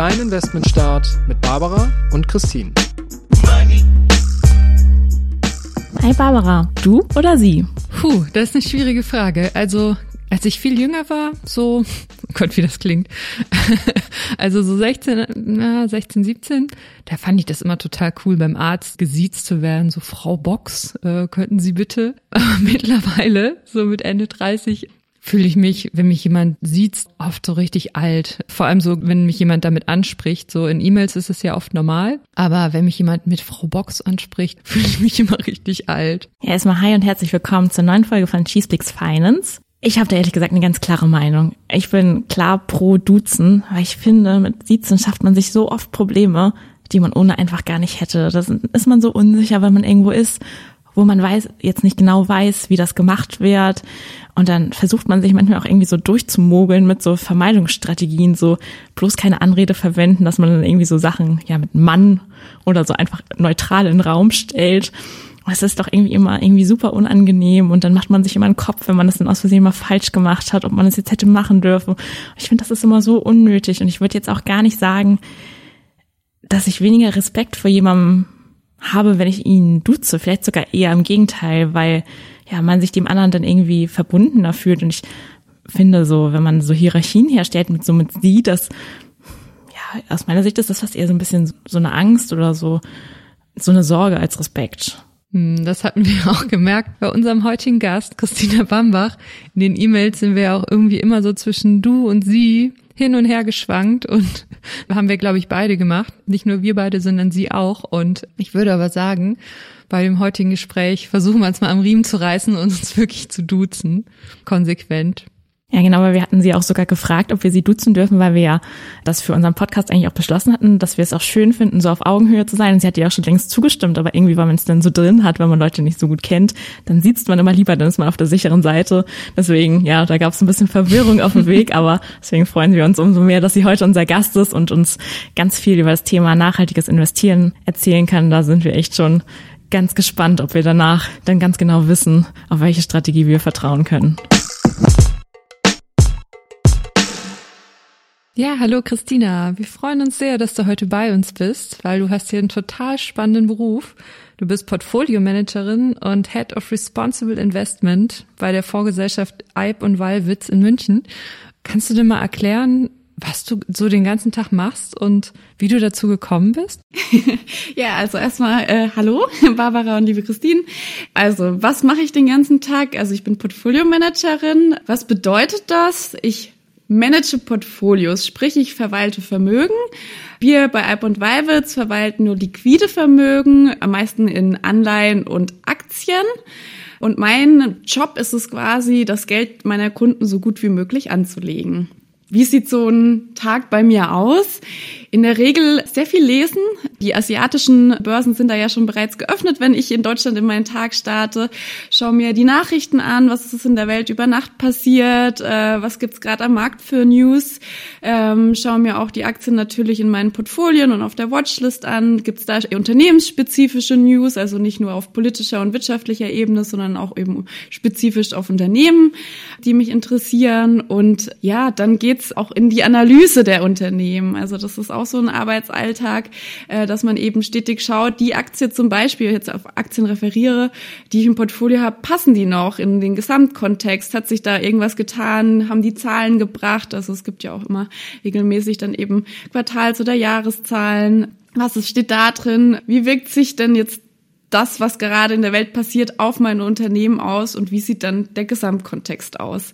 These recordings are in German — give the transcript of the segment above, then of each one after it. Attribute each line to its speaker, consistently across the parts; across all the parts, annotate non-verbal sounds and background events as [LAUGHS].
Speaker 1: Dein Investmentstart mit Barbara und Christine.
Speaker 2: Hi Barbara, du oder sie?
Speaker 3: Puh, das ist eine schwierige Frage. Also, als ich viel jünger war, so, [LAUGHS] oh Gott, wie das klingt. [LAUGHS] also so 16, na, 16, 17, da fand ich das immer total cool, beim Arzt gesiezt zu werden. So, Frau Box, äh, könnten Sie bitte? [LAUGHS] Aber mittlerweile, so mit Ende 30, fühle ich mich, wenn mich jemand sieht, oft so richtig alt. Vor allem so, wenn mich jemand damit anspricht. So in E-Mails ist es ja oft normal. Aber wenn mich jemand mit Frau Box anspricht, [LAUGHS] fühle ich mich immer richtig alt.
Speaker 2: Ja, erstmal hi und herzlich willkommen zur neuen Folge von Cheeseblicks Finance. Ich habe da ehrlich gesagt eine ganz klare Meinung. Ich bin klar pro Duzen, weil ich finde, mit Siezen schafft man sich so oft Probleme, die man ohne einfach gar nicht hätte. Da ist man so unsicher, wenn man irgendwo ist wo man weiß, jetzt nicht genau weiß, wie das gemacht wird. Und dann versucht man sich manchmal auch irgendwie so durchzumogeln mit so Vermeidungsstrategien, so bloß keine Anrede verwenden, dass man dann irgendwie so Sachen, ja, mit Mann oder so einfach neutral in den Raum stellt. Es ist doch irgendwie immer irgendwie super unangenehm und dann macht man sich immer einen Kopf, wenn man das dann aus Versehen mal falsch gemacht hat, ob man es jetzt hätte machen dürfen. Ich finde, das ist immer so unnötig und ich würde jetzt auch gar nicht sagen, dass ich weniger Respekt vor jemandem habe, wenn ich ihn duze. Vielleicht sogar eher im Gegenteil, weil ja man sich dem anderen dann irgendwie verbundener fühlt. Und ich finde so, wenn man so Hierarchien herstellt mit so mit sie, dass ja aus meiner Sicht ist das fast eher so ein bisschen so eine Angst oder so so eine Sorge als Respekt.
Speaker 3: Hm, das hatten wir [LAUGHS] auch gemerkt bei unserem heutigen Gast, Christina Bambach. In den E-Mails sind wir auch irgendwie immer so zwischen du und sie hin und her geschwankt und [LAUGHS] haben wir, glaube ich, beide gemacht. Nicht nur wir beide, sondern sie auch. Und ich würde aber sagen, bei dem heutigen Gespräch versuchen wir uns mal am Riemen zu reißen und uns wirklich zu duzen. Konsequent.
Speaker 2: Ja, genau, weil wir hatten sie auch sogar gefragt, ob wir sie duzen dürfen, weil wir ja das für unseren Podcast eigentlich auch beschlossen hatten, dass wir es auch schön finden, so auf Augenhöhe zu sein. Und sie hat ja auch schon längst zugestimmt, aber irgendwie, weil man es dann so drin hat, wenn man Leute nicht so gut kennt, dann sieht man immer lieber, dann ist man auf der sicheren Seite. Deswegen, ja, da gab es ein bisschen Verwirrung auf dem Weg, [LAUGHS] aber deswegen freuen wir uns umso mehr, dass sie heute unser Gast ist und uns ganz viel über das Thema nachhaltiges Investieren erzählen kann. Da sind wir echt schon ganz gespannt, ob wir danach dann ganz genau wissen, auf welche Strategie wir vertrauen können.
Speaker 3: Ja, hallo Christina. Wir freuen uns sehr, dass du heute bei uns bist, weil du hast hier einen total spannenden Beruf. Du bist Portfolio-Managerin und Head of Responsible Investment bei der Vorgesellschaft Eib und Wallwitz in München. Kannst du dir mal erklären, was du so den ganzen Tag machst und wie du dazu gekommen bist? [LAUGHS]
Speaker 4: ja, also erstmal äh, hallo, [LAUGHS] Barbara und liebe Christine. Also, was mache ich den ganzen Tag? Also, ich bin Portfolio-Managerin. Was bedeutet das? Ich manage Portfolios, sprich ich verwalte Vermögen. Wir bei Alp und Weivitz verwalten nur liquide Vermögen, am meisten in Anleihen und Aktien. Und mein Job ist es quasi, das Geld meiner Kunden so gut wie möglich anzulegen. Wie sieht so ein Tag bei mir aus? In der Regel sehr viel lesen. Die asiatischen Börsen sind da ja schon bereits geöffnet, wenn ich in Deutschland in meinen Tag starte. Schau mir die Nachrichten an, was ist in der Welt über Nacht passiert, äh, was gibt's gerade am Markt für News. Ähm, schau mir auch die Aktien natürlich in meinen Portfolien und auf der Watchlist an. Gibt's da unternehmensspezifische News, also nicht nur auf politischer und wirtschaftlicher Ebene, sondern auch eben spezifisch auf Unternehmen, die mich interessieren. Und ja, dann geht's auch in die Analyse der Unternehmen. Also das ist auch auch so ein Arbeitsalltag, äh, dass man eben stetig schaut, die Aktie zum Beispiel, jetzt auf Aktien referiere, die ich im Portfolio habe, passen die noch in den Gesamtkontext? Hat sich da irgendwas getan? Haben die Zahlen gebracht? Also es gibt ja auch immer regelmäßig dann eben Quartals- oder Jahreszahlen. Was ist, steht da drin? Wie wirkt sich denn jetzt das, was gerade in der Welt passiert, auf mein Unternehmen aus und wie sieht dann der Gesamtkontext aus?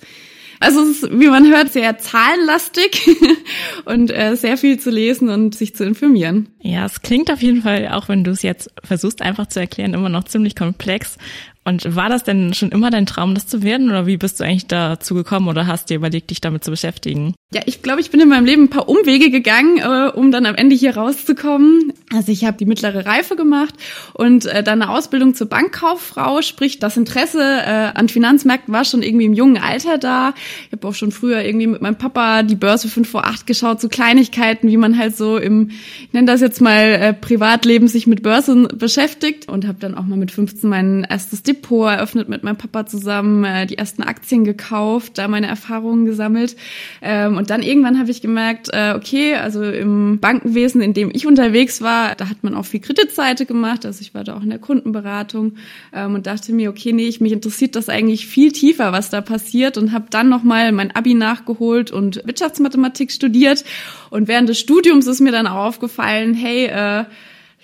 Speaker 4: Also es ist, wie man hört, sehr zahlenlastig [LAUGHS] und äh, sehr viel zu lesen und sich zu informieren.
Speaker 2: Ja, es klingt auf jeden Fall, auch wenn du es jetzt versuchst einfach zu erklären, immer noch ziemlich komplex. Und war das denn schon immer dein Traum, das zu werden? Oder wie bist du eigentlich dazu gekommen oder hast dir überlegt, dich damit zu beschäftigen?
Speaker 4: Ja, ich glaube, ich bin in meinem Leben ein paar Umwege gegangen, äh, um dann am Ende hier rauszukommen. Also ich habe die mittlere Reife gemacht und äh, dann eine Ausbildung zur Bankkauffrau, sprich das Interesse äh, an Finanzmärkten war schon irgendwie im jungen Alter da. Ich habe auch schon früher irgendwie mit meinem Papa die Börse 5 vor 8 geschaut, so Kleinigkeiten, wie man halt so im, ich nenne das jetzt mal äh, Privatleben, sich mit Börsen beschäftigt und habe dann auch mal mit 15 mein erstes Depot eröffnet mit meinem Papa zusammen, äh, die ersten Aktien gekauft, da meine Erfahrungen gesammelt. Ähm, und dann irgendwann habe ich gemerkt, äh, okay, also im Bankenwesen, in dem ich unterwegs war, da hat man auch viel Kreditseite gemacht. Also ich war da auch in der Kundenberatung ähm, und dachte mir, okay, nee, ich, mich interessiert das eigentlich viel tiefer, was da passiert und habe dann nochmal mein Abi nachgeholt und Wirtschaftsmathematik studiert. Und während des Studiums ist mir dann auch aufgefallen, hey, äh,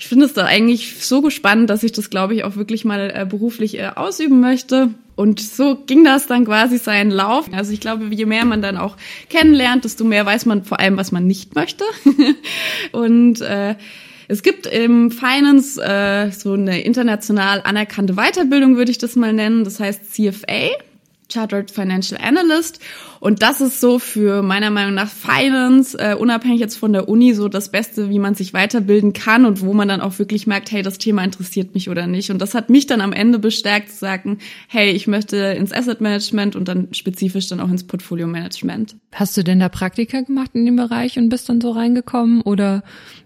Speaker 4: ich finde es da eigentlich so spannend, dass ich das, glaube ich, auch wirklich mal äh, beruflich äh, ausüben möchte. Und so ging das dann quasi seinen Lauf. Also ich glaube, je mehr man dann auch kennenlernt, desto mehr weiß man vor allem, was man nicht möchte. [LAUGHS] und äh, es gibt im Finance äh, so eine international anerkannte Weiterbildung, würde ich das mal nennen. Das heißt CFA. Chartered Financial Analyst. Und das ist so für meiner Meinung nach Finance, äh, unabhängig jetzt von der Uni, so das Beste, wie man sich weiterbilden kann und wo man dann auch wirklich merkt, hey, das Thema interessiert mich oder nicht. Und das hat mich dann am Ende bestärkt zu sagen, hey, ich möchte ins Asset Management und dann spezifisch dann auch ins Portfolio Management.
Speaker 3: Hast du denn da Praktika gemacht in dem Bereich und bist dann so reingekommen oder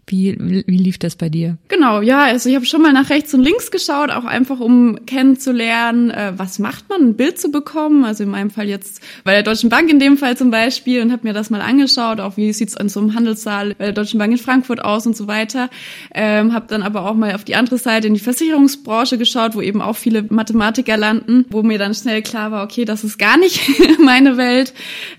Speaker 3: wie, wie lief das bei dir?
Speaker 4: Genau, ja, also ich habe schon mal nach rechts und links geschaut, auch einfach um kennenzulernen, äh, was macht man, ein Bild zu bekommen. Also in meinem Fall jetzt bei der Deutschen Bank in dem Fall zum Beispiel und habe mir das mal angeschaut, auch wie sieht's an so einem Handelssaal bei der Deutschen Bank in Frankfurt aus und so weiter. Ähm, habe dann aber auch mal auf die andere Seite in die Versicherungsbranche geschaut, wo eben auch viele Mathematiker landen, wo mir dann schnell klar war, okay, das ist gar nicht [LAUGHS] meine Welt.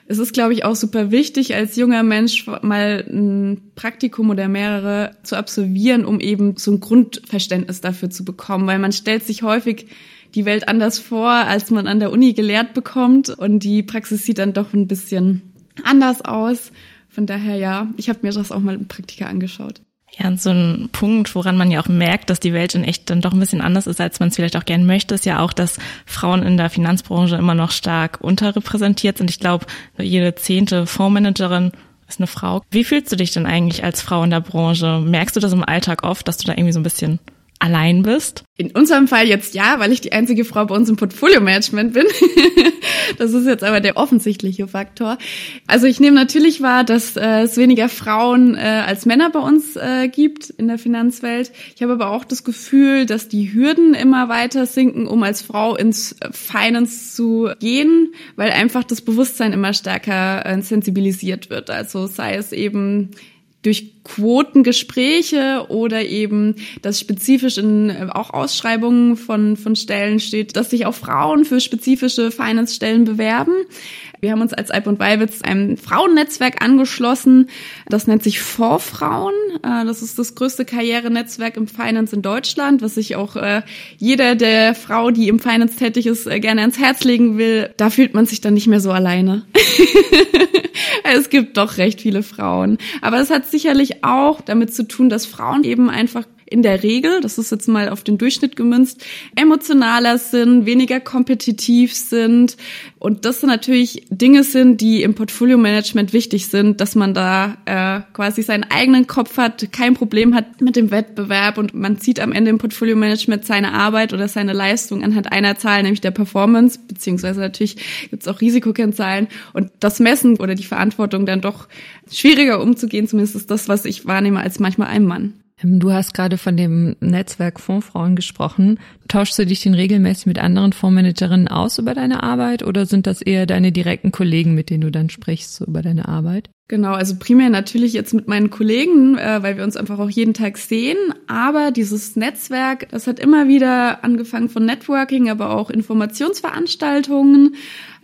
Speaker 4: Es ist, glaube ich, auch super wichtig, als junger Mensch mal ein Praktikum oder mehrere zu absolvieren, um eben so ein Grundverständnis dafür zu bekommen, weil man stellt sich häufig die Welt anders vor, als man an der Uni gelehrt bekommt und die Praxis sieht dann doch ein bisschen anders aus. Von daher ja, ich habe mir das auch mal im Praktika angeschaut.
Speaker 2: Ja, und so ein Punkt, woran man ja auch merkt, dass die Welt in echt dann doch ein bisschen anders ist, als man es vielleicht auch gern möchte, ist ja auch, dass Frauen in der Finanzbranche immer noch stark unterrepräsentiert sind. Ich glaube, jede zehnte Fondsmanagerin ist eine Frau. Wie fühlst du dich denn eigentlich als Frau in der Branche? Merkst du das im Alltag oft, dass du da irgendwie so ein bisschen allein bist?
Speaker 4: In unserem Fall jetzt ja, weil ich die einzige Frau bei uns im Portfolio-Management bin. [LAUGHS] das ist jetzt aber der offensichtliche Faktor. Also ich nehme natürlich wahr, dass äh, es weniger Frauen äh, als Männer bei uns äh, gibt in der Finanzwelt. Ich habe aber auch das Gefühl, dass die Hürden immer weiter sinken, um als Frau ins Finance zu gehen, weil einfach das Bewusstsein immer stärker äh, sensibilisiert wird. Also sei es eben durch Quotengespräche oder eben, dass spezifisch in äh, auch Ausschreibungen von, von Stellen steht, dass sich auch Frauen für spezifische Finance-Stellen bewerben. Wir haben uns als Alp und Weilwitz einem Frauennetzwerk angeschlossen. Das nennt sich Vorfrauen. Äh, das ist das größte Karrierenetzwerk im Finance in Deutschland, was sich auch äh, jeder der Frau, die im Finance tätig ist, gerne ans Herz legen will. Da fühlt man sich dann nicht mehr so alleine. [LAUGHS] es gibt doch recht viele Frauen. Aber es hat sicherlich auch damit zu tun, dass Frauen eben einfach in der Regel, das ist jetzt mal auf den Durchschnitt gemünzt, emotionaler sind, weniger kompetitiv sind. Und das sind natürlich Dinge sind, die im Portfolio-Management wichtig sind, dass man da äh, quasi seinen eigenen Kopf hat, kein Problem hat mit dem Wettbewerb und man zieht am Ende im Portfolio-Management seine Arbeit oder seine Leistung anhand einer Zahl, nämlich der Performance, beziehungsweise natürlich gibt es auch Risikokennzahlen und das Messen oder die Verantwortung dann doch schwieriger umzugehen, zumindest ist das, was ich wahrnehme, als manchmal ein Mann.
Speaker 3: Ähm, du hast gerade von dem Netzwerk Fondsfrauen gesprochen. Tauschst du dich denn regelmäßig mit anderen Fondsmanagerinnen aus über deine Arbeit oder sind das eher deine direkten Kollegen, mit denen du dann sprichst so über deine Arbeit?
Speaker 4: Genau, also primär natürlich jetzt mit meinen Kollegen, äh, weil wir uns einfach auch jeden Tag sehen. Aber dieses Netzwerk, das hat immer wieder angefangen von Networking, aber auch Informationsveranstaltungen.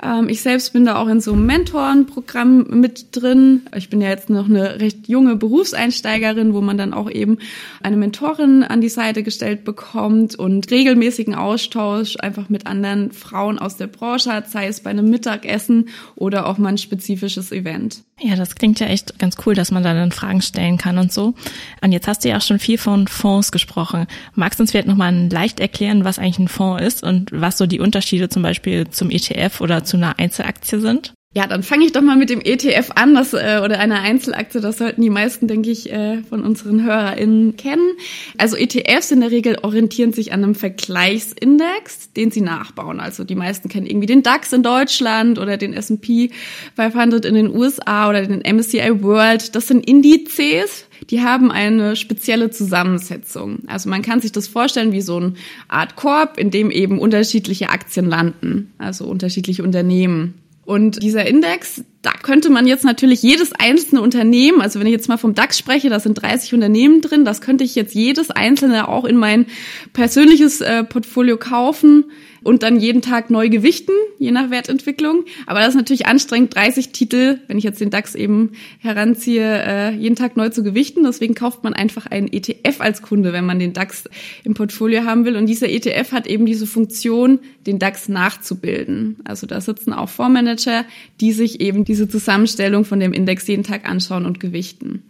Speaker 4: Ähm, ich selbst bin da auch in so einem Mentorenprogramm mit drin. Ich bin ja jetzt noch eine recht junge Berufseinsteigerin, wo man dann auch eben eine Mentorin an die Seite gestellt bekommt und regelmäßig regelmäßigen Austausch einfach mit anderen Frauen aus der Branche hat, sei es bei einem Mittagessen oder auch mal ein spezifisches Event.
Speaker 2: Ja, das klingt ja echt ganz cool, dass man da dann Fragen stellen kann und so. Und jetzt hast du ja auch schon viel von Fonds gesprochen. Magst du uns vielleicht nochmal leicht erklären, was eigentlich ein Fonds ist und was so die Unterschiede zum Beispiel zum ETF oder zu einer Einzelaktie sind?
Speaker 4: Ja, dann fange ich doch mal mit dem ETF an, das äh, oder einer Einzelaktie. Das sollten die meisten, denke ich, äh, von unseren HörerInnen kennen. Also ETFs in der Regel orientieren sich an einem Vergleichsindex, den sie nachbauen. Also die meisten kennen irgendwie den DAX in Deutschland oder den S&P 500 in den USA oder den MSCI World. Das sind Indizes, die haben eine spezielle Zusammensetzung. Also man kann sich das vorstellen wie so eine Art Korb, in dem eben unterschiedliche Aktien landen, also unterschiedliche Unternehmen. Und dieser Index, da könnte man jetzt natürlich jedes einzelne Unternehmen, also wenn ich jetzt mal vom DAX spreche, da sind 30 Unternehmen drin, das könnte ich jetzt jedes einzelne auch in mein persönliches äh, Portfolio kaufen und dann jeden Tag neu gewichten, je nach Wertentwicklung. Aber das ist natürlich anstrengend, 30 Titel, wenn ich jetzt den DAX eben heranziehe, äh, jeden Tag neu zu gewichten. Deswegen kauft man einfach einen ETF als Kunde, wenn man den DAX im Portfolio haben will. Und dieser ETF hat eben diese Funktion, den DAX nachzubilden. Also da sitzen auch Fondsmanager, die sich eben diese Zusammenstellung von dem Index jeden Tag anschauen und gewichten.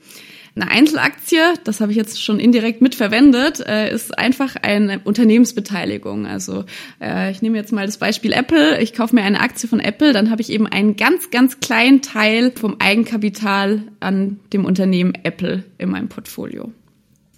Speaker 4: Eine Einzelaktie, das habe ich jetzt schon indirekt mitverwendet, äh, ist einfach eine Unternehmensbeteiligung. Also äh, ich nehme jetzt mal das Beispiel Apple. Ich kaufe mir eine Aktie von Apple, dann habe ich eben einen ganz, ganz kleinen Teil vom Eigenkapital an dem Unternehmen Apple in meinem Portfolio.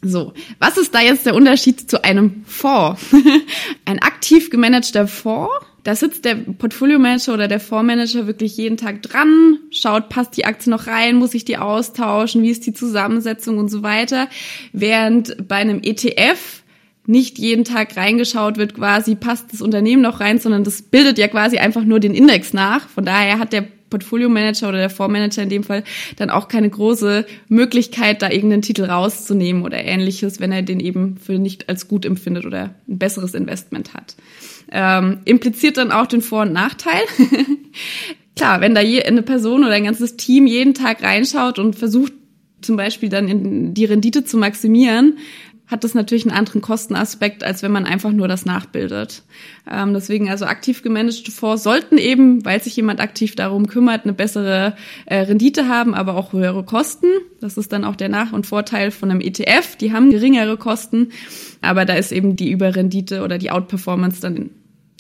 Speaker 4: So, was ist da jetzt der Unterschied zu einem Fonds? [LAUGHS] Ein aktiv gemanagter Fonds da sitzt der Portfolio-Manager oder der Fondsmanager wirklich jeden Tag dran, schaut, passt die Aktie noch rein, muss ich die austauschen, wie ist die Zusammensetzung und so weiter. Während bei einem ETF nicht jeden Tag reingeschaut wird, quasi passt das Unternehmen noch rein, sondern das bildet ja quasi einfach nur den Index nach. Von daher hat der Portfolio-Manager oder der Fondsmanager in dem Fall dann auch keine große Möglichkeit, da irgendeinen Titel rauszunehmen oder ähnliches, wenn er den eben für nicht als gut empfindet oder ein besseres Investment hat ähm, impliziert dann auch den Vor- und Nachteil. [LAUGHS] Klar, wenn da je, eine Person oder ein ganzes Team jeden Tag reinschaut und versucht zum Beispiel dann in die Rendite zu maximieren, hat das natürlich einen anderen Kostenaspekt, als wenn man einfach nur das nachbildet. Ähm, deswegen also aktiv gemanagte Fonds sollten eben, weil sich jemand aktiv darum kümmert, eine bessere äh, Rendite haben, aber auch höhere Kosten. Das ist dann auch der Nach- und Vorteil von einem ETF. Die haben geringere Kosten, aber da ist eben die Überrendite oder die Outperformance dann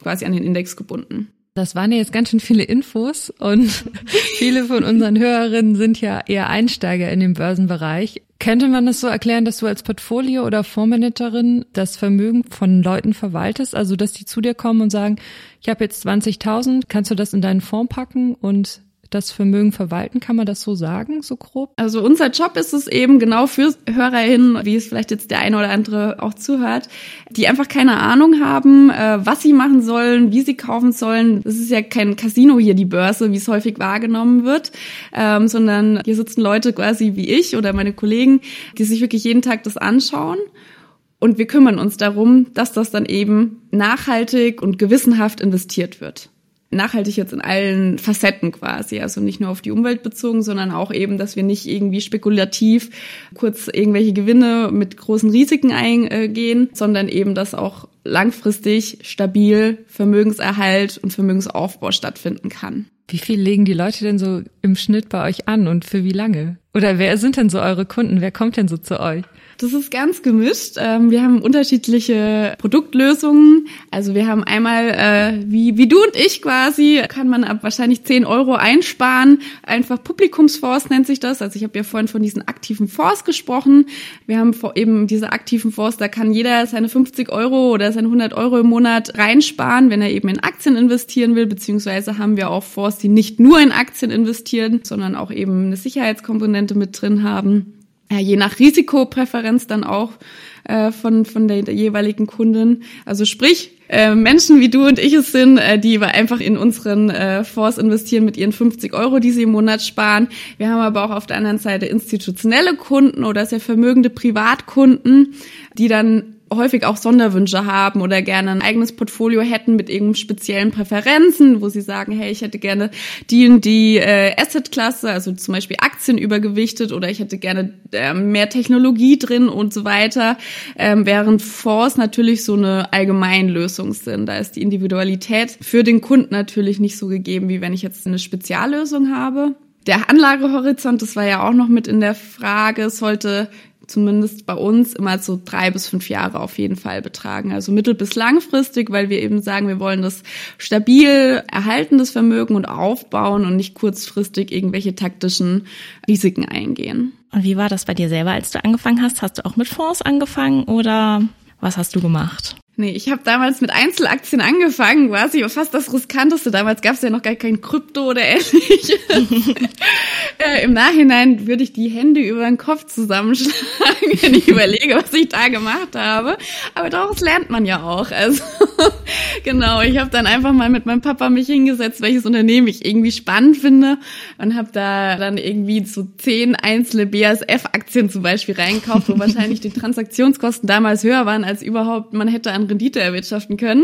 Speaker 4: quasi an den Index gebunden.
Speaker 3: Das waren ja jetzt ganz schön viele Infos und [LAUGHS] viele von unseren Hörerinnen sind ja eher Einsteiger in den Börsenbereich. Könnte man das so erklären, dass du als Portfolio- oder Fondsmanagerin das Vermögen von Leuten verwaltest? Also, dass die zu dir kommen und sagen, ich habe jetzt 20.000, kannst du das in deinen Fonds packen und das Vermögen verwalten, kann man das so sagen, so grob?
Speaker 4: Also unser Job ist es eben genau für HörerInnen, wie es vielleicht jetzt der eine oder andere auch zuhört, die einfach keine Ahnung haben, äh, was sie machen sollen, wie sie kaufen sollen. Das ist ja kein Casino hier, die Börse, wie es häufig wahrgenommen wird, ähm, sondern hier sitzen Leute quasi wie ich oder meine Kollegen, die sich wirklich jeden Tag das anschauen. Und wir kümmern uns darum, dass das dann eben nachhaltig und gewissenhaft investiert wird nachhaltig jetzt in allen Facetten quasi. Also nicht nur auf die Umwelt bezogen, sondern auch eben, dass wir nicht irgendwie spekulativ kurz irgendwelche Gewinne mit großen Risiken eingehen, sondern eben, dass auch langfristig stabil Vermögenserhalt und Vermögensaufbau stattfinden kann.
Speaker 3: Wie viel legen die Leute denn so im Schnitt bei euch an und für wie lange? Oder wer sind denn so eure Kunden? Wer kommt denn so zu euch?
Speaker 4: Das ist ganz gemischt. Ähm, wir haben unterschiedliche Produktlösungen. Also wir haben einmal, äh, wie, wie du und ich quasi, kann man ab wahrscheinlich 10 Euro einsparen. Einfach Publikumsfonds nennt sich das. Also ich habe ja vorhin von diesen aktiven Fonds gesprochen. Wir haben eben diese aktiven Fonds, da kann jeder seine 50 Euro oder seine 100 Euro im Monat reinsparen, wenn er eben in Aktien investieren will. Beziehungsweise haben wir auch Fonds, die nicht nur in Aktien investieren, sondern auch eben eine Sicherheitskomponente mit drin haben ja, je nach Risikopräferenz dann auch äh, von, von der, der jeweiligen Kundin. Also sprich, äh, Menschen wie du und ich es sind, äh, die einfach in unseren äh, Fonds investieren mit ihren 50 Euro, die sie im Monat sparen. Wir haben aber auch auf der anderen Seite institutionelle Kunden oder sehr vermögende Privatkunden, die dann häufig auch Sonderwünsche haben oder gerne ein eigenes Portfolio hätten mit irgendeinem speziellen Präferenzen, wo sie sagen, hey, ich hätte gerne die und die äh, Asset-Klasse, also zum Beispiel Aktien übergewichtet oder ich hätte gerne äh, mehr Technologie drin und so weiter, ähm, während Fonds natürlich so eine Allgemeinlösung sind. Da ist die Individualität für den Kunden natürlich nicht so gegeben, wie wenn ich jetzt eine Speziallösung habe. Der Anlagehorizont, das war ja auch noch mit in der Frage, sollte zumindest bei uns immer so drei bis fünf Jahre auf jeden Fall betragen. Also mittel- bis langfristig, weil wir eben sagen, wir wollen das stabil erhalten, das Vermögen und aufbauen und nicht kurzfristig irgendwelche taktischen Risiken eingehen.
Speaker 2: Und wie war das bei dir selber, als du angefangen hast? Hast du auch mit Fonds angefangen oder was hast du gemacht?
Speaker 4: Nee, ich habe damals mit Einzelaktien angefangen, quasi fast das riskanteste. Damals gab es ja noch gar kein Krypto oder ähnliches. [LAUGHS] äh, Im Nachhinein würde ich die Hände über den Kopf zusammenschlagen, wenn ich überlege, was ich da gemacht habe. Aber daraus lernt man ja auch. Also [LAUGHS] genau, ich habe dann einfach mal mit meinem Papa mich hingesetzt, welches Unternehmen ich irgendwie spannend finde und habe da dann irgendwie so zehn einzelne BASF-Aktien zum Beispiel reingekauft, wo wahrscheinlich die Transaktionskosten damals höher waren als überhaupt man hätte an Rendite erwirtschaften können.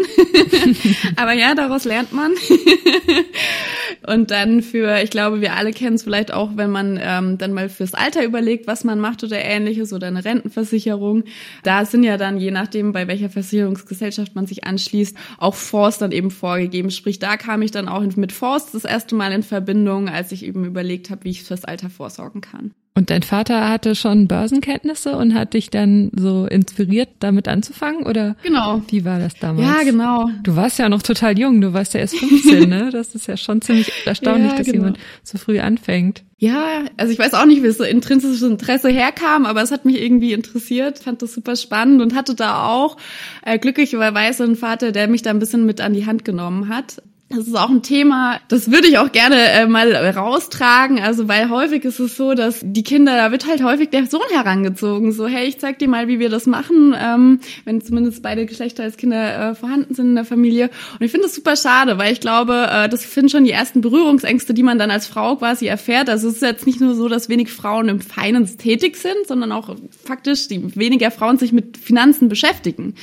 Speaker 4: [LAUGHS] Aber ja, daraus lernt man. [LAUGHS] Und dann für, ich glaube, wir alle kennen es vielleicht auch, wenn man ähm, dann mal fürs Alter überlegt, was man macht oder ähnliches oder eine Rentenversicherung. Da sind ja dann, je nachdem, bei welcher Versicherungsgesellschaft man sich anschließt, auch Fonds dann eben vorgegeben. Sprich, da kam ich dann auch mit Fonds das erste Mal in Verbindung, als ich eben überlegt habe, wie ich fürs Alter vorsorgen kann.
Speaker 3: Und dein Vater hatte schon Börsenkenntnisse und hat dich dann so inspiriert, damit anzufangen? Oder
Speaker 4: genau.
Speaker 3: wie war das damals?
Speaker 4: Ja, genau.
Speaker 3: Du warst ja noch total jung, du warst ja erst 15, ne? [LAUGHS] Das ist ja schon ziemlich erstaunlich, ja, dass genau. jemand so früh anfängt.
Speaker 4: Ja, also ich weiß auch nicht, wie es so intrinsisches Interesse herkam, aber es hat mich irgendwie interessiert, fand das super spannend und hatte da auch äh, glücklicherweise einen Vater, der mich da ein bisschen mit an die Hand genommen hat. Das ist auch ein Thema, das würde ich auch gerne äh, mal raustragen. Also, weil häufig ist es so, dass die Kinder, da wird halt häufig der Sohn herangezogen. So, hey, ich zeig dir mal, wie wir das machen, ähm, wenn zumindest beide Geschlechter als Kinder äh, vorhanden sind in der Familie. Und ich finde das super schade, weil ich glaube, äh, das sind schon die ersten Berührungsängste, die man dann als Frau quasi erfährt. Also es ist jetzt nicht nur so, dass wenig Frauen im Finance tätig sind, sondern auch faktisch die weniger Frauen sich mit Finanzen beschäftigen.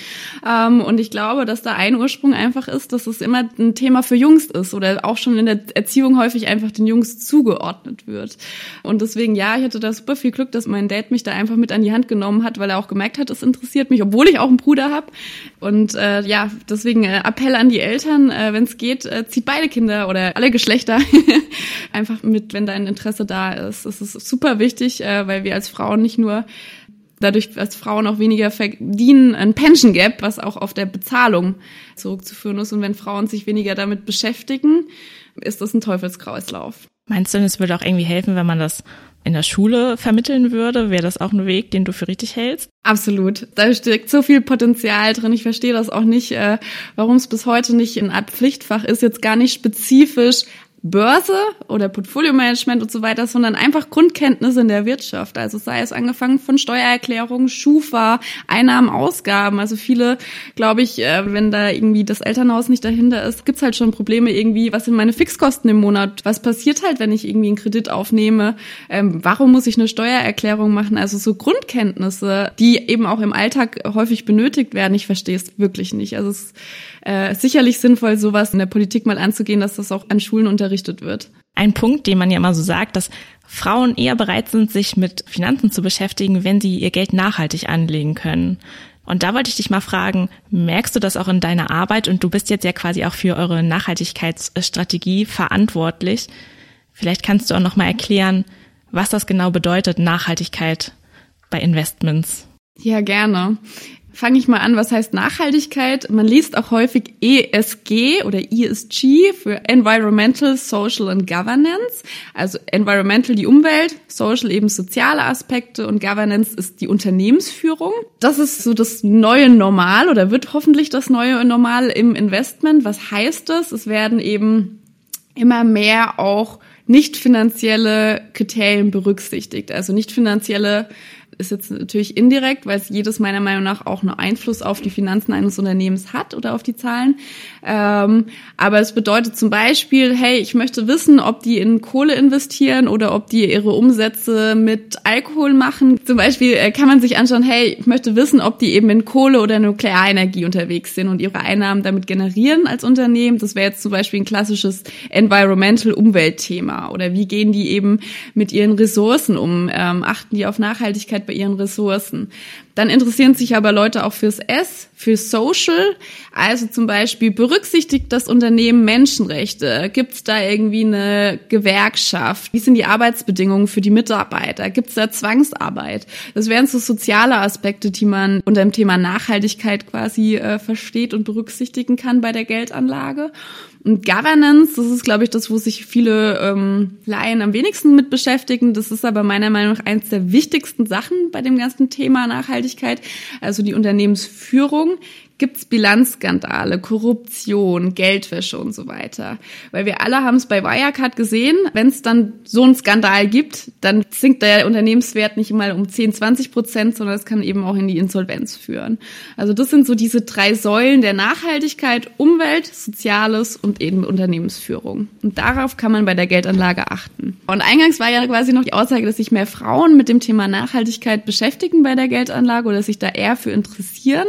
Speaker 4: Ähm, und ich glaube, dass da ein Ursprung einfach ist, dass es immer ein Thema für Jungs ist oder auch schon in der Erziehung häufig einfach den Jungs zugeordnet wird. Und deswegen, ja, ich hatte da super viel Glück, dass mein Dad mich da einfach mit an die Hand genommen hat, weil er auch gemerkt hat, es interessiert mich, obwohl ich auch einen Bruder habe. Und äh, ja, deswegen äh, Appell an die Eltern, äh, wenn es geht, äh, zieht beide Kinder oder alle Geschlechter [LAUGHS] einfach mit, wenn dein Interesse da ist. Das ist super wichtig, äh, weil wir als Frauen nicht nur dadurch, dass Frauen auch weniger verdienen, ein Pension Gap, was auch auf der Bezahlung zurückzuführen ist. Und wenn Frauen sich weniger damit beschäftigen, ist das ein Teufelskreislauf.
Speaker 2: Meinst du, es würde auch irgendwie helfen, wenn man das in der Schule vermitteln würde? Wäre das auch ein Weg, den du für richtig hältst?
Speaker 4: Absolut. Da steckt so viel Potenzial drin. Ich verstehe das auch nicht, äh, warum es bis heute nicht eine Art Pflichtfach ist, jetzt gar nicht spezifisch Börse oder Portfolio-Management und so weiter, sondern einfach Grundkenntnisse in der Wirtschaft. Also sei es angefangen von Steuererklärungen, Schufa, Einnahmen, Ausgaben. Also viele, glaube ich, äh, wenn da irgendwie das Elternhaus nicht dahinter ist, gibt's halt schon Probleme irgendwie, was sind meine Fixkosten im Monat? Was passiert halt, wenn ich irgendwie einen Kredit aufnehme? Ähm, warum muss ich eine Steuererklärung machen? Also so Grundkenntnisse, die eben auch im Alltag häufig benötigt werden. Ich verstehe es wirklich nicht. Also es ist äh, sicherlich sinnvoll, sowas in der Politik mal anzugehen, dass das auch an Schulen unterrichtet wird.
Speaker 2: Ein Punkt, den man ja immer so sagt, dass Frauen eher bereit sind, sich mit Finanzen zu beschäftigen, wenn sie ihr Geld nachhaltig anlegen können. Und da wollte ich dich mal fragen, merkst du das auch in deiner Arbeit? Und du bist jetzt ja quasi auch für eure Nachhaltigkeitsstrategie verantwortlich. Vielleicht kannst du auch noch mal erklären, was das genau bedeutet, Nachhaltigkeit bei Investments.
Speaker 4: Ja, gerne fange ich mal an, was heißt Nachhaltigkeit? Man liest auch häufig ESG oder ESG für Environmental, Social and Governance. Also Environmental die Umwelt, Social eben soziale Aspekte und Governance ist die Unternehmensführung. Das ist so das neue Normal oder wird hoffentlich das neue Normal im Investment. Was heißt das? Es werden eben immer mehr auch nicht finanzielle Kriterien berücksichtigt. Also nicht finanzielle ist jetzt natürlich indirekt, weil es jedes meiner Meinung nach auch einen Einfluss auf die Finanzen eines Unternehmens hat oder auf die Zahlen. Ähm, aber es bedeutet zum Beispiel, hey, ich möchte wissen, ob die in Kohle investieren oder ob die ihre Umsätze mit Alkohol machen. Zum Beispiel äh, kann man sich anschauen, hey, ich möchte wissen, ob die eben in Kohle oder Nuklearenergie unterwegs sind und ihre Einnahmen damit generieren als Unternehmen. Das wäre jetzt zum Beispiel ein klassisches Environmental Umweltthema. Oder wie gehen die eben mit ihren Ressourcen um? Ähm, achten die auf Nachhaltigkeit bei ihren Ressourcen? Dann interessieren sich aber Leute auch fürs S, für Social. Also zum Beispiel berücksichtigt das Unternehmen Menschenrechte? Gibt es da irgendwie eine Gewerkschaft? Wie sind die Arbeitsbedingungen für die Mitarbeiter? Gibt es da Zwangsarbeit? Das wären so soziale Aspekte, die man unter dem Thema Nachhaltigkeit quasi äh, versteht und berücksichtigen kann bei der Geldanlage. Und Governance, das ist, glaube ich, das, wo sich viele ähm, Laien am wenigsten mit beschäftigen. Das ist aber meiner Meinung nach eins der wichtigsten Sachen bei dem ganzen Thema Nachhaltigkeit. Also die Unternehmensführung gibt's Bilanzskandale, Korruption, Geldwäsche und so weiter. Weil wir alle haben es bei Wirecard gesehen, wenn es dann so einen Skandal gibt, dann sinkt der Unternehmenswert nicht mal um 10, 20 Prozent, sondern es kann eben auch in die Insolvenz führen. Also das sind so diese drei Säulen der Nachhaltigkeit, Umwelt, Soziales und eben Unternehmensführung. Und darauf kann man bei der Geldanlage achten. Und eingangs war ja quasi noch die Aussage, dass sich mehr Frauen mit dem Thema Nachhaltigkeit beschäftigen bei der Geldanlage oder sich da eher für interessieren.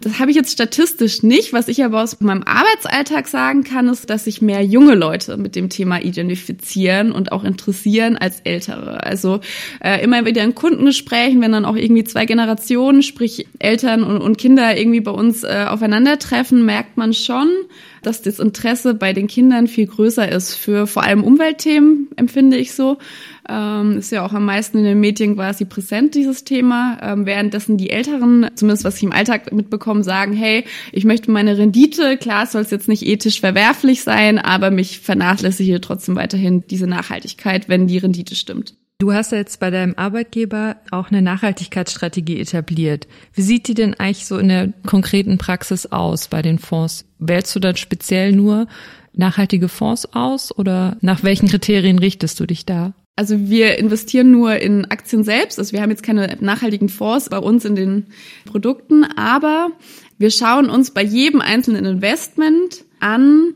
Speaker 4: Das habe ich jetzt statistisch nicht. Was ich aber aus meinem Arbeitsalltag sagen kann, ist, dass sich mehr junge Leute mit dem Thema identifizieren und auch interessieren als ältere. Also äh, immer wieder in Kundengesprächen, wenn dann auch irgendwie zwei Generationen, sprich Eltern und, und Kinder irgendwie bei uns äh, aufeinandertreffen, merkt man schon, dass das Interesse bei den Kindern viel größer ist für vor allem Umweltthemen, empfinde ich so. Ähm, ist ja auch am meisten in den Medien quasi präsent, dieses Thema. Ähm, währenddessen die Älteren, zumindest was ich im Alltag mitbekomme, sagen, hey, ich möchte meine Rendite, klar soll es jetzt nicht ethisch verwerflich sein, aber mich vernachlässige trotzdem weiterhin diese Nachhaltigkeit, wenn die Rendite stimmt.
Speaker 3: Du hast ja jetzt bei deinem Arbeitgeber auch eine Nachhaltigkeitsstrategie etabliert. Wie sieht die denn eigentlich so in der konkreten Praxis aus bei den Fonds? Wählst du dann speziell nur nachhaltige Fonds aus oder nach welchen Kriterien richtest du dich da?
Speaker 4: Also wir investieren nur in Aktien selbst. Also wir haben jetzt keine nachhaltigen Fonds bei uns in den Produkten, aber wir schauen uns bei jedem einzelnen Investment an,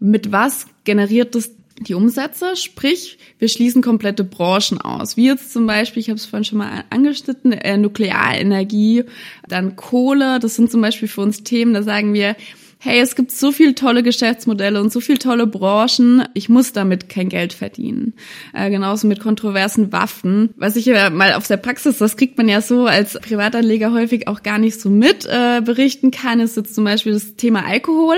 Speaker 4: mit was generiert das die Umsätze, sprich, wir schließen komplette Branchen aus, wie jetzt zum Beispiel, ich habe es vorhin schon mal angeschnitten, äh, Nuklearenergie, dann Kohle, das sind zum Beispiel für uns Themen, da sagen wir, hey, es gibt so viele tolle Geschäftsmodelle und so viele tolle Branchen, ich muss damit kein Geld verdienen. Äh, genauso mit kontroversen Waffen. Was ich ja mal auf der Praxis, das kriegt man ja so als Privatanleger häufig auch gar nicht so mit äh, berichten kann, ist jetzt zum Beispiel das Thema Alkohol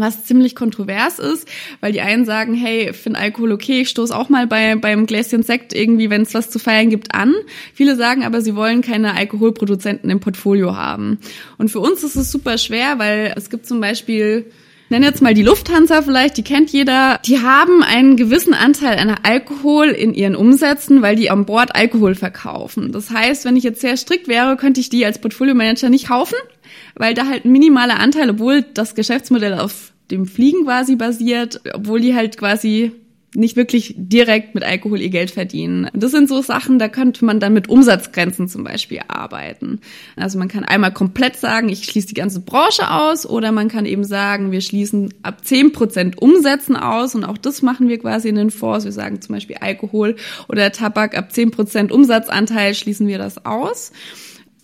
Speaker 4: was ziemlich kontrovers ist, weil die einen sagen, hey, finde Alkohol okay, ich stoße auch mal bei, beim Gläschen Sekt irgendwie, wenn es was zu feiern gibt, an. Viele sagen aber, sie wollen keine Alkoholproduzenten im Portfolio haben. Und für uns ist es super schwer, weil es gibt zum Beispiel nenne jetzt mal die Lufthansa vielleicht, die kennt jeder. Die haben einen gewissen Anteil an Alkohol in ihren Umsätzen, weil die an Bord Alkohol verkaufen. Das heißt, wenn ich jetzt sehr strikt wäre, könnte ich die als Portfolio-Manager nicht kaufen, weil da halt ein minimaler Anteil, obwohl das Geschäftsmodell auf dem Fliegen quasi basiert, obwohl die halt quasi nicht wirklich direkt mit Alkohol ihr Geld verdienen. Das sind so Sachen, da könnte man dann mit Umsatzgrenzen zum Beispiel arbeiten. Also man kann einmal komplett sagen, ich schließe die ganze Branche aus oder man kann eben sagen, wir schließen ab zehn Prozent Umsätzen aus und auch das machen wir quasi in den Fonds. Wir sagen zum Beispiel Alkohol oder Tabak ab zehn Prozent Umsatzanteil schließen wir das aus.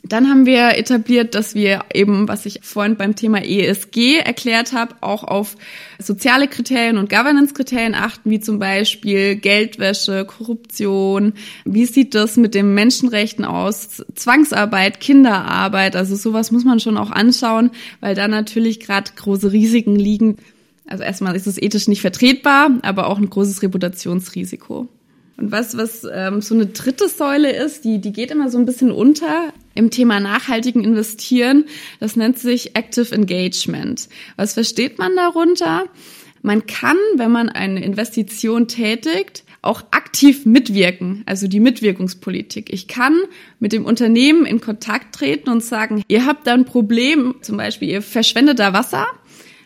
Speaker 4: Dann haben wir etabliert, dass wir eben, was ich vorhin beim Thema ESG erklärt habe, auch auf soziale Kriterien und Governance-Kriterien achten, wie zum Beispiel Geldwäsche, Korruption. Wie sieht das mit den Menschenrechten aus? Zwangsarbeit, Kinderarbeit, also sowas muss man schon auch anschauen, weil da natürlich gerade große Risiken liegen. Also erstmal ist es ethisch nicht vertretbar, aber auch ein großes Reputationsrisiko. Und was, was ähm, so eine dritte Säule ist, die, die geht immer so ein bisschen unter im Thema nachhaltigen Investieren. Das nennt sich Active Engagement. Was versteht man darunter? Man kann, wenn man eine Investition tätigt, auch aktiv mitwirken, also die Mitwirkungspolitik. Ich kann mit dem Unternehmen in Kontakt treten und sagen, ihr habt da ein Problem, zum Beispiel ihr verschwendet da Wasser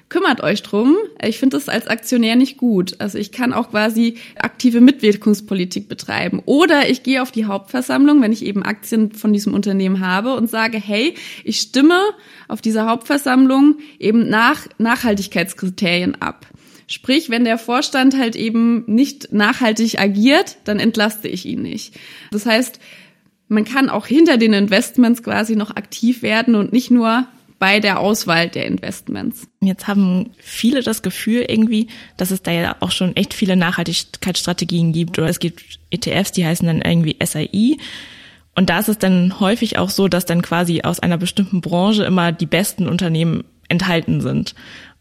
Speaker 4: kümmert euch drum. Ich finde das als Aktionär nicht gut. Also ich kann auch quasi aktive Mitwirkungspolitik betreiben. Oder ich gehe auf die Hauptversammlung, wenn ich eben Aktien von diesem Unternehmen habe und sage, hey, ich stimme auf dieser Hauptversammlung eben nach Nachhaltigkeitskriterien ab. Sprich, wenn der Vorstand halt eben nicht nachhaltig agiert, dann entlaste ich ihn nicht. Das heißt, man kann auch hinter den Investments quasi noch aktiv werden und nicht nur bei der Auswahl der Investments.
Speaker 2: Jetzt haben viele das Gefühl irgendwie, dass es da ja auch schon echt viele Nachhaltigkeitsstrategien gibt oder es gibt ETFs, die heißen dann irgendwie SAI. Und da ist es dann häufig auch so, dass dann quasi aus einer bestimmten Branche immer die besten Unternehmen enthalten sind.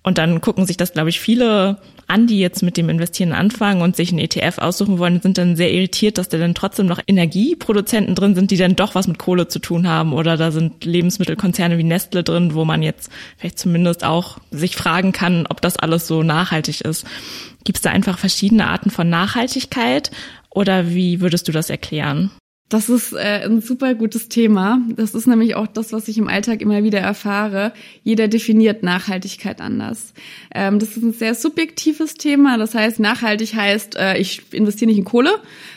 Speaker 2: Und dann gucken sich das, glaube ich, viele an, die jetzt mit dem Investieren anfangen und sich einen ETF aussuchen wollen, sind dann sehr irritiert, dass da dann trotzdem noch Energieproduzenten drin sind, die dann doch was mit Kohle zu tun haben. Oder da sind Lebensmittelkonzerne wie Nestle drin, wo man jetzt vielleicht zumindest auch sich fragen kann, ob das alles so nachhaltig ist. Gibt es da einfach verschiedene Arten von Nachhaltigkeit? Oder wie würdest du das erklären?
Speaker 4: Das ist äh, ein super gutes Thema. Das ist nämlich auch das, was ich im Alltag immer wieder erfahre. Jeder definiert Nachhaltigkeit anders. Ähm, das ist ein sehr subjektives Thema. Das heißt, nachhaltig heißt, äh, ich investiere nicht in Kohle,